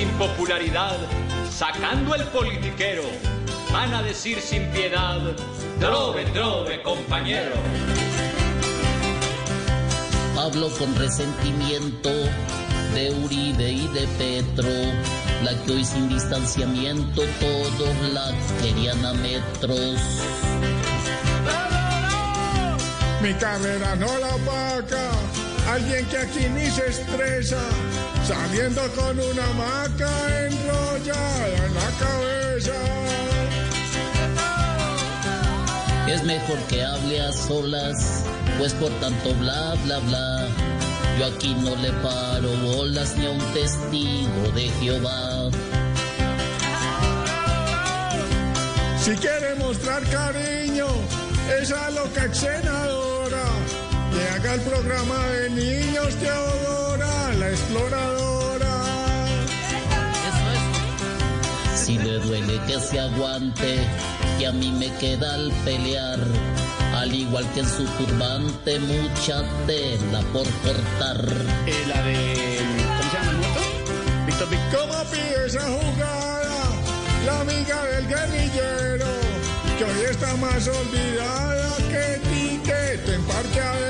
Sin popularidad, sacando el politiquero, van a decir sin piedad, trove, trove, compañero. Hablo con resentimiento de Uribe y de Petro, la que hoy sin distanciamiento todos la querían a metros. Mi carrera no la opaca, alguien que aquí ni se estresa, saliendo con una maca enrollada en la cabeza. Es mejor que hable a solas, pues por tanto bla bla bla. Yo aquí no le paro bolas ni a un testigo de Jehová. Si quiere mostrar cariño, esa loca senadora, el programa de niños Teodora, la exploradora. Si le duele que se aguante, que a mí me queda al pelear. Al igual que en su turbante, mucha tela por cortar. Eh, la de. ¿Cómo se llama el muerto? Víctor Víctor. ¿Cómo pide esa jugada? La amiga del guerrillero, que hoy está más olvidada que tiquete en parqueadero.